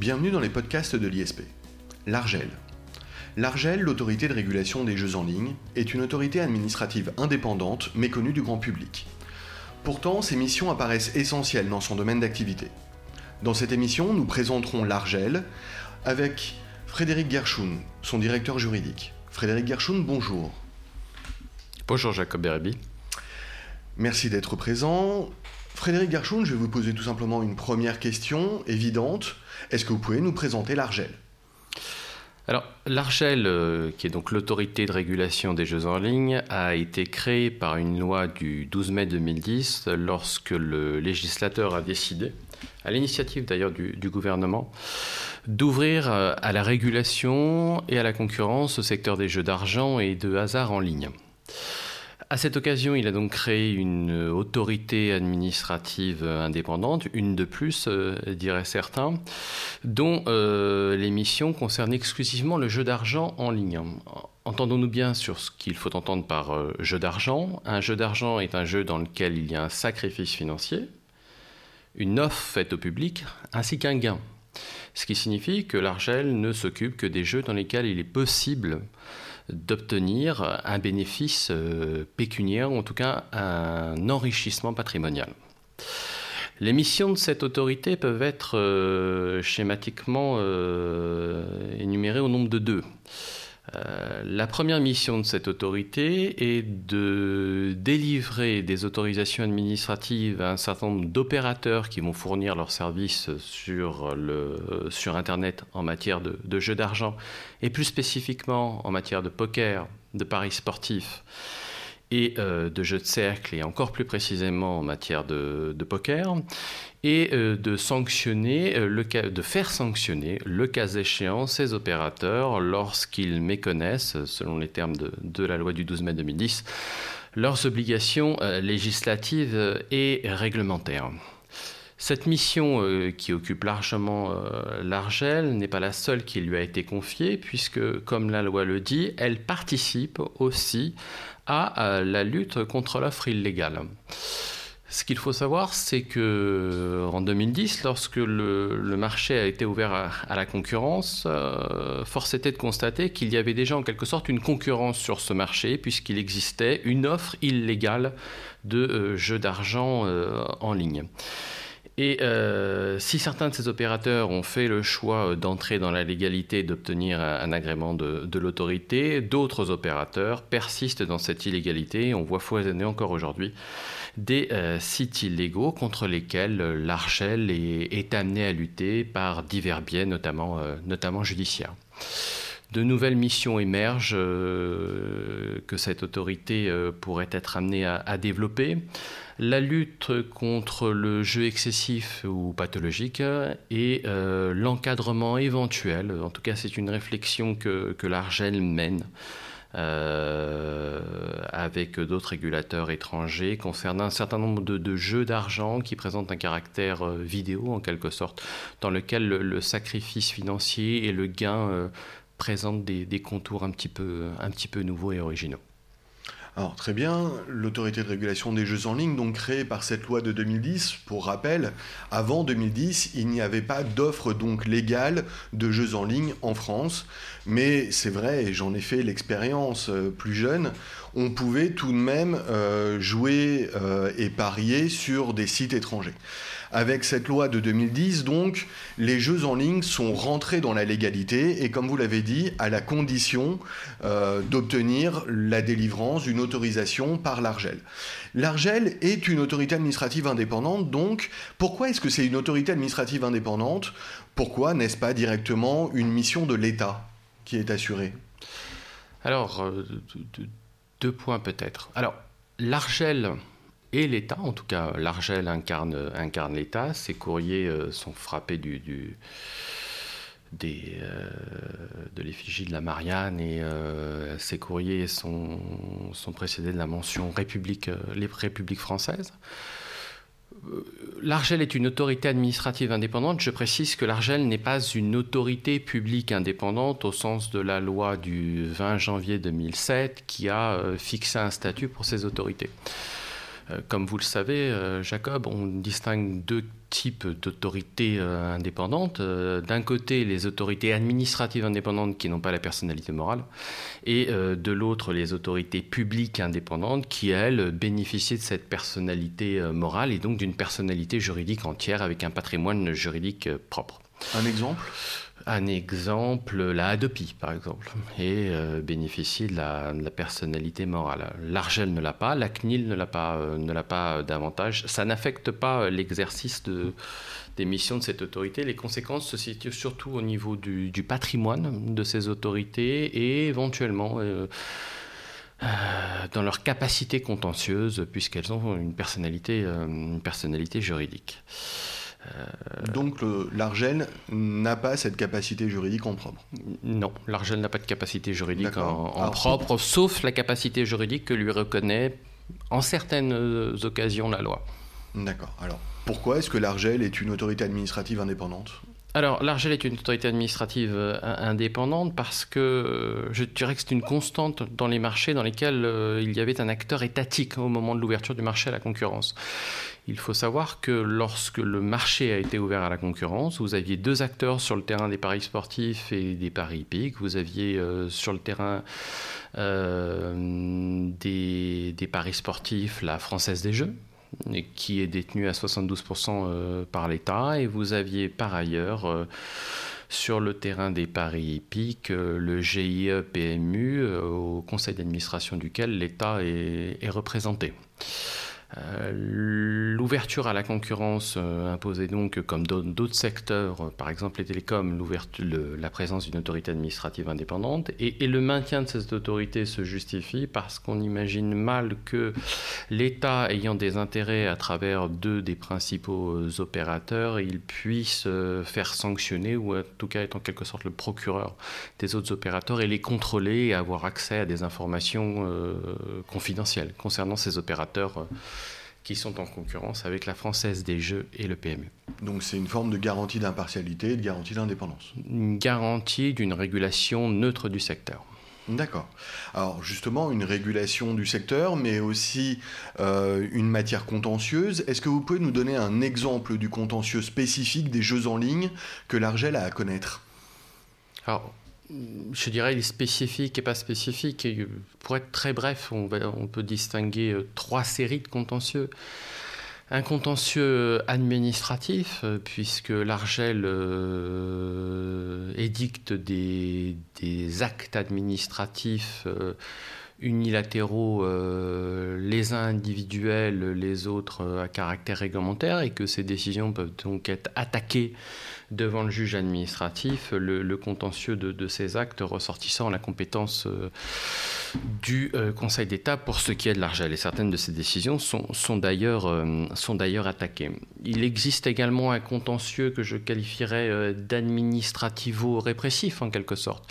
Bienvenue dans les podcasts de l'ISP. L'ARGEL. L'ARGEL, l'autorité de régulation des jeux en ligne, est une autorité administrative indépendante méconnue du grand public. Pourtant, ses missions apparaissent essentielles dans son domaine d'activité. Dans cette émission, nous présenterons l'ARGEL avec Frédéric Gershun, son directeur juridique. Frédéric Gershun, bonjour. Bonjour Jacob Beribi. Merci d'être présent. Frédéric Garchoun, je vais vous poser tout simplement une première question évidente. Est-ce que vous pouvez nous présenter l'Argel? Alors, l'Argel, euh, qui est donc l'autorité de régulation des jeux en ligne, a été créée par une loi du 12 mai 2010 lorsque le législateur a décidé, à l'initiative d'ailleurs du, gouvernement, d'ouvrir euh, à la régulation et à la concurrence au secteur des jeux d'argent et de hasard en ligne. À cette occasion, il a donc créé une autorité administrative indépendante, une de plus, euh, diraient certains, dont euh, les missions concernent exclusivement le jeu d'argent en ligne. Entendons-nous bien sur ce qu'il faut entendre par euh, jeu d'argent. Un jeu d'argent est un jeu dans lequel il y a un sacrifice financier, une offre faite au public, ainsi qu'un gain. Ce qui signifie que l'Argel ne s'occupe que des jeux dans lesquels il est possible d'obtenir un bénéfice euh, pécuniaire, ou en tout cas un enrichissement patrimonial. Les missions de cette autorité peuvent être euh, schématiquement euh, énumérées au nombre de deux. Euh, la première mission de cette autorité est de délivrer des autorisations administratives à un certain nombre d'opérateurs qui vont fournir leurs services sur, Internet en matière de, jeux d'argent et plus spécifiquement en matière de poker, de paris sportifs et euh, de jeux de cercle et encore plus précisément en matière de poker et euh, euh, de faire sanctionner, le cas échéant, ces opérateurs lorsqu'ils méconnaissent, selon les termes de, la loi du 12 mai 2010, leurs obligations législatives et réglementaires. Cette mission qui occupe largement l'Argel n'est pas la seule qui lui a été confiée, puisque, comme la loi le dit, elle participe aussi à la lutte contre l'offre illégale. Ce qu'il faut savoir, c'est que euh, en 2010, lorsque le, marché a été ouvert à, la concurrence, euh, force était de constater qu'il y avait déjà en quelque sorte une concurrence sur ce marché, puisqu'il existait une offre illégale de euh, jeux d'argent en ligne. Et si certains de ces opérateurs ont fait le choix d'entrer dans la légalité et d'obtenir un, agrément de, l'autorité, d'autres opérateurs persistent dans cette illégalité. On voit foisonner encore aujourd'hui des euh, sites illégaux contre lesquels euh, l'Archel est, amené à lutter par divers biais, euh, notamment judiciaires. De nouvelles missions émergent que cette autorité pourrait être amenée à, développer. La lutte contre le jeu excessif ou pathologique et l'encadrement éventuel, en tout cas c'est une réflexion que, l'Argel mène, euh, avec d'autres régulateurs étrangers concernant un certain nombre de, jeux d'argent qui présentent un caractère euh, vidéo en quelque sorte, dans lequel le, sacrifice financier et le gain euh, présentent des, des, contours un petit, peu, un petit peu nouveaux et originaux. Alors très bien, l'autorité de régulation des jeux en ligne, donc créée par cette loi de 2010, pour rappel, avant 2010, il n'y avait pas d'offre donc légale de jeux en ligne en France, mais c'est vrai, et j'en ai fait l'expérience euh, plus jeune, on pouvait tout de même euh, jouer euh, et parier sur des sites étrangers. Avec cette loi de 2010, donc, les jeux en ligne sont rentrés dans la légalité et, comme vous l'avez dit, à la condition euh, d'obtenir la délivrance d'une autorisation par l'Argel. L'Argel est une autorité administrative indépendante, donc pourquoi est-ce que c'est une autorité administrative indépendante? Pourquoi n'est-ce pas directement une mission de l'État qui est assurée? Alors, deux points peut-être. Alors, l'Argel et l'État, en tout cas l'Argel incarne, l'État, ses courriers euh, sont frappés euh, de l'effigie de la Marianne et euh, ces courriers sont, précédés de la mention République, les Républiques. L'Argel est une autorité administrative indépendante. Je précise que l'Argel n'est pas une autorité publique indépendante au sens de la loi du 20 janvier 2007 qui a fixé un statut pour ces autorités. Comme vous le savez, Jacob, on distingue deux types d'autorités indépendantes. D'un côté, les autorités administratives indépendantes qui n'ont pas la personnalité morale, et de l'autre, les autorités publiques indépendantes qui, elles, bénéficient de cette personnalité morale et donc d'une personnalité juridique entière avec un patrimoine juridique propre. Un exemple? Un exemple, la Hadopi, par exemple, et euh, bénéficie de la, personnalité morale. L'Argel ne l'a pas, la CNIL ne l'a pas, euh, ne l'a pas davantage. Ça n'affecte pas l'exercice de, des missions de cette autorité. Les conséquences se situent surtout au niveau du, patrimoine de ces autorités et éventuellement euh, dans leur capacité contentieuse, puisqu'elles ont une personnalité juridique. Euh, Donc l'Argel n'a pas cette capacité juridique en propre Non, l'Argel n'a pas de capacité juridique en, propre, sauf la capacité juridique que lui reconnaît en certaines euh, occasions la loi. D'accord. Alors pourquoi est-ce que l'Argel est une autorité administrative indépendante? Alors, l'Argel est une autorité administrative euh, indépendante parce que je dirais que c'est une constante dans les marchés dans lesquels il y avait un acteur étatique au moment de l'ouverture du marché à la concurrence. Il faut savoir que lorsque le marché a été ouvert à la concurrence, vous aviez deux acteurs sur le terrain des paris sportifs et des paris hippiques. Vous aviez euh, sur le terrain euh, des, paris sportifs la Française des Jeux, qui est détenue à 72% euh, par l'État, et vous aviez par ailleurs sur le terrain des paris hippiques, le GIE PMU, au conseil d'administration duquel l'État est, représenté. Euh, l'ouverture à la concurrence euh, imposait donc, comme d'autres secteurs, euh, par exemple les télécoms, la présence d'une autorité administrative indépendante. Et, le maintien de cette autorité se justifie parce qu'on imagine mal que l'État, ayant des intérêts à travers deux des principaux opérateurs, il puisse faire sanctionner, ou en tout cas être en quelque sorte le procureur des autres opérateurs et les contrôler et avoir accès à des informations confidentielles concernant ces opérateurs qui sont en concurrence avec la Française des Jeux et le PMU. Donc c'est une forme de garantie d'impartialité et de garantie d'indépendance. Une garantie d'une régulation neutre du secteur. D'accord. Alors justement, une régulation du secteur, mais aussi euh, une matière contentieuse. Est-ce que vous pouvez nous donner un exemple du contentieux spécifique des jeux en ligne que l'Argel a à connaître? Alors, je dirais, les spécifiques et pas spécifiques. Et pour être très bref, on, peut distinguer euh, trois séries de contentieux. Un contentieux administratif, euh, puisque l'Argel euh, édicte des, actes administratifs unilatéraux, les uns individuels, les autres à caractère réglementaire, et que ces décisions peuvent donc être attaquées devant le juge administratif le, contentieux de, ces actes ressortissant la compétence euh, du euh, Conseil d'État pour ce qui est de l'Argel. Et certaines de ces décisions sont, sont d'ailleurs euh, attaquées. Il existe également un contentieux que je qualifierais d'administrativo-répressif en quelque sorte,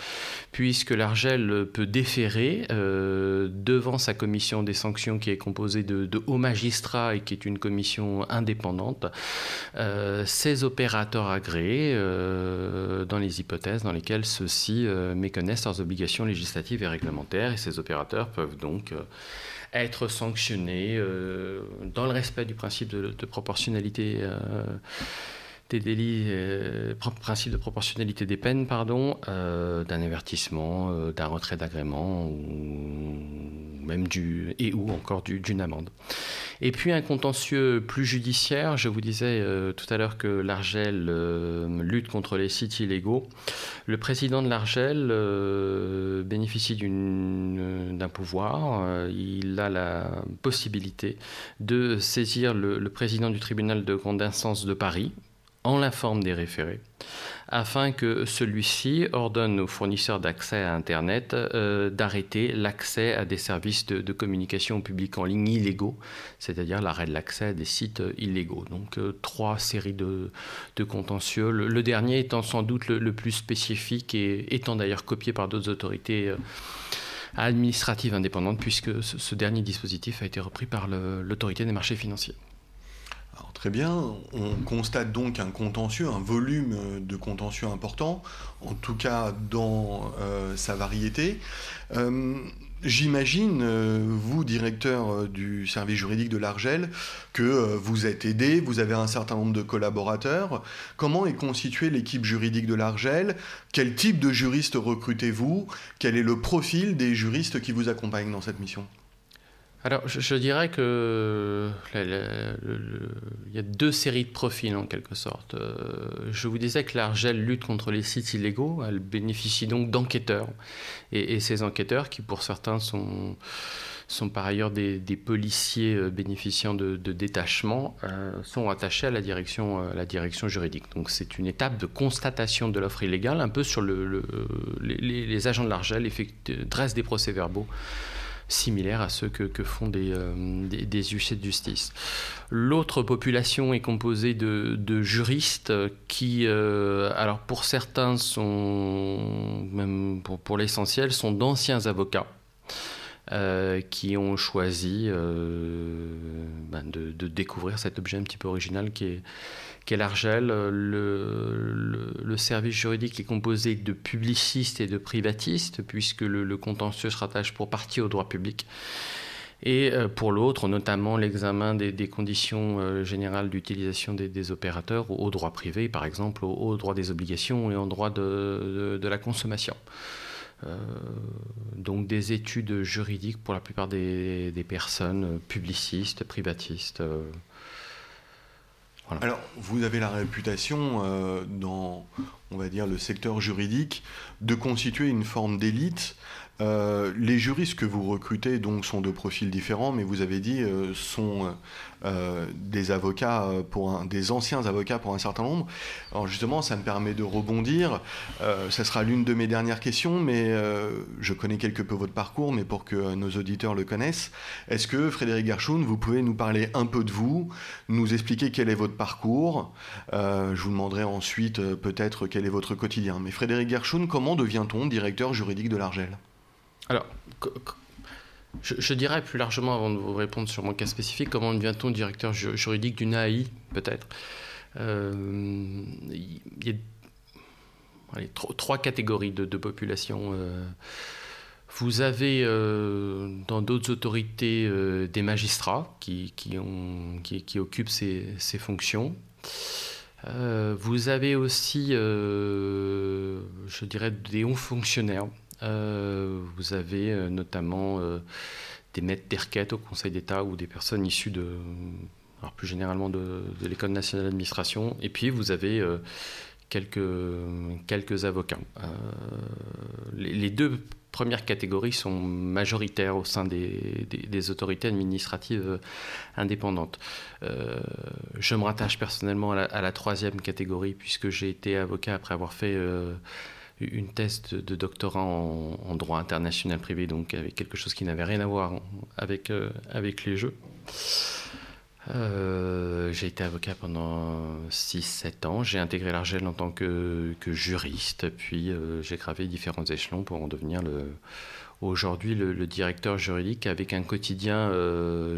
puisque l'Argel peut déférer devant sa commission des sanctions qui est composée de, de hauts magistrats et qui est une commission indépendante, ces opérateurs agréés euh, dans les hypothèses dans lesquelles ceux-ci euh, méconnaissent leurs obligations législatives et réglementaires et ces opérateurs peuvent donc euh, être sanctionnés dans le respect du principe de, proportionnalité des délits, principe de proportionnalité des peines, pardon, d'un avertissement, d'un retrait d'agrément ou même du et ou encore d'une amende. Et puis un contentieux plus judiciaire, je vous disais euh, tout à l'heure que l'Argel euh, lutte contre les sites illégaux. Le président de l'Argel euh, bénéficie d'un pouvoir, il a la possibilité de saisir le, le président du tribunal de grande instance de Paris en la forme des référés afin que celui-ci ordonne aux fournisseurs d'accès à Internet euh, d'arrêter l'accès à des services de, communication publique en ligne illégaux, c'est-à-dire l'arrêt de l'accès à des sites illégaux. Donc euh, trois séries de, contentieux, le, dernier étant sans doute le, plus spécifique et étant d'ailleurs copié par d'autres autorités. Euh, administratives indépendantes, puisque ce dernier dispositif a été repris par l'autorité des marchés financiers. Très bien, on constate donc un contentieux, un volume de contentieux important, en tout cas dans euh, sa variété. Euh, J'imagine, euh, vous, directeur euh, du service juridique de l'Argel, que euh, vous êtes aidé, vous avez un certain nombre de collaborateurs. Comment est constituée l'équipe juridique de l'Argel? Quel type de juriste recrutez-vous? Quel est le profil des juristes qui vous accompagnent dans cette mission? Alors, je, dirais que il y a deux séries de profils en quelque sorte. Euh, je vous disais que l'Argel lutte contre les sites illégaux. Elle bénéficie donc d'enquêteurs. Et, ces enquêteurs, qui pour certains sont, par ailleurs des, policiers euh, bénéficiant de, détachement, euh, sont attachés à la direction, la direction juridique. Donc, c'est une étape de constatation de l'offre illégale, un peu sur le, les, agents de l'Argel dressent des procès-verbaux similaires à ceux que, font des, euh, des, huissiers de justice. L'autre population est composée de, juristes qui, euh, alors pour certains, sont, même pour, pour l'essentiel, sont d'anciens avocats. Euh, qui ont choisi ben de, de, découvrir cet objet un petit peu original qui est, qu'est l'Argel. Le, le, service juridique est composé de publicistes et de privatistes, puisque le, contentieux se rattache pour partie au droit public. Et euh, pour l'autre, notamment l'examen des, conditions euh, générales d'utilisation des, opérateurs au, droit privé, par exemple au, droit des obligations et au droit de, de, la consommation. Euh, donc des études juridiques pour la plupart des, des personnes publicistes, privatistes. Alors, vous avez la réputation euh, dans, on va dire, le secteur juridique de constituer une forme d'élite euh, les juristes que vous recrutez donc sont de profils différents, mais vous avez dit euh, sont euh, des avocats pour un, des anciens avocats pour un certain nombre. Alors justement, ça me permet de rebondir. ça sera l'une de mes dernières questions, mais je connais quelque peu votre parcours, mais pour que nos auditeurs le connaissent, est-ce que Frédéric Gershon, vous pouvez nous parler un peu de vous, nous expliquer quel est votre parcours Je vous demanderai ensuite peut-être quel est votre quotidien. Mais Frédéric Gershon, comment devient-on directeur juridique de l'Argel? Alors, je, dirais plus largement, avant de vous répondre sur mon cas spécifique, comment devient-on directeur juridique d'une AI, peut-être euh, Il y a trois catégories de, population. Euh. Vous avez euh, dans d'autres autorités des magistrats qui, occupent ces, fonctions. vous avez aussi, je dirais, des hauts fonctionnaires vous avez euh, notamment euh, des maîtres d'erquête au Conseil d'État ou des personnes issues de, alors plus généralement de, l'École nationale d'administration. Et puis vous avez quelques, quelques avocats. les, deux premières catégories sont majoritaires au sein des, des, autorités administratives indépendantes. je me rattache personnellement à la, troisième catégorie puisque j'ai été avocat après avoir fait une thèse de, doctorat en, droit international privé, donc avec quelque chose qui n'avait rien à voir avec, euh, avec les jeux. Euh, j'ai été avocat pendant 6-7 ans. J'ai intégré l'Argel en tant que, juriste, puis euh, j'ai gravé différents échelons pour en devenir le, aujourd'hui le, directeur juridique avec un quotidien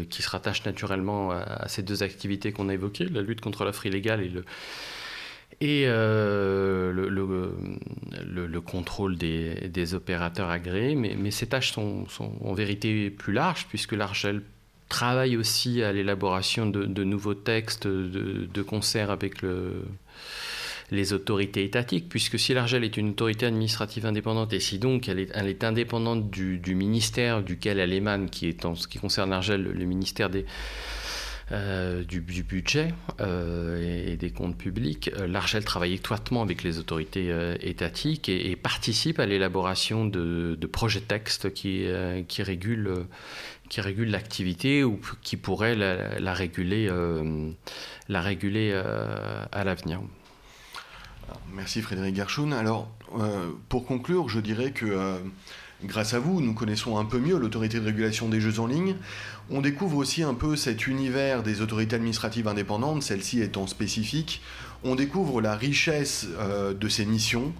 qui se rattache naturellement à, ces deux activités qu'on a évoquées, la lutte contre l'offre illégale et le, et euh, le, le, contrôle des, opérateurs agréés. Mais, ces tâches sont, en vérité plus larges, puisque l'Argel travaille aussi à l'élaboration de, nouveaux textes de, concert avec le, les autorités étatiques, puisque si l'Argel est une autorité administrative indépendante, et si donc elle est, elle est indépendante du, du, ministère duquel elle émane, qui est en ce qui concerne l'Argel le ministère des euh, du, budget euh, et, des comptes publics, euh, l'Argel travaille étroitement avec les autorités étatiques et, participe à l'élaboration de, projets textes qui, qui régulent qui régule l'activité ou qui pourrait la, réguler, la réguler à l'avenir. Merci Frédéric Gershon. Alors, pour conclure, je dirais que grâce à vous, nous connaissons un peu mieux l'autorité de régulation des jeux en ligne. On découvre aussi un peu cet univers des autorités administratives indépendantes, celle-ci étant spécifique. On découvre la richesse euh, de ces missions,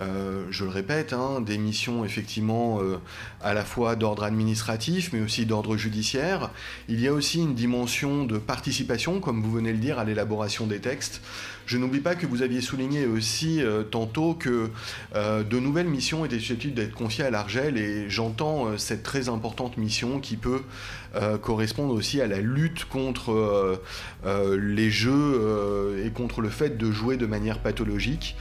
euh, je le répète, hein, des missions effectivement euh, à la fois d'ordre administratif, mais aussi d'ordre judiciaire. Il y a aussi une dimension de participation, comme vous venez de le dire, à l'élaboration des textes. Je n'oublie pas que vous aviez souligné aussi euh, tantôt que de nouvelles missions étaient susceptibles d'être confiées à l'Argel, et j'entends cette très importante mission qui peut correspondre aussi à la lutte contre les jeux et contre le fait de jouer de manière pathologique.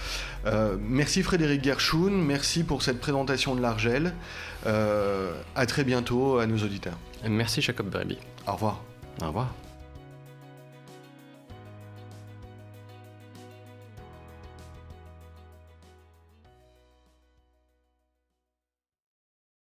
Merci Frédéric. Gerschoun, merci pour cette présentation de l'Argel. Euh, à très bientôt à nos auditeurs. Merci Jacob Berby. Au revoir. Au revoir.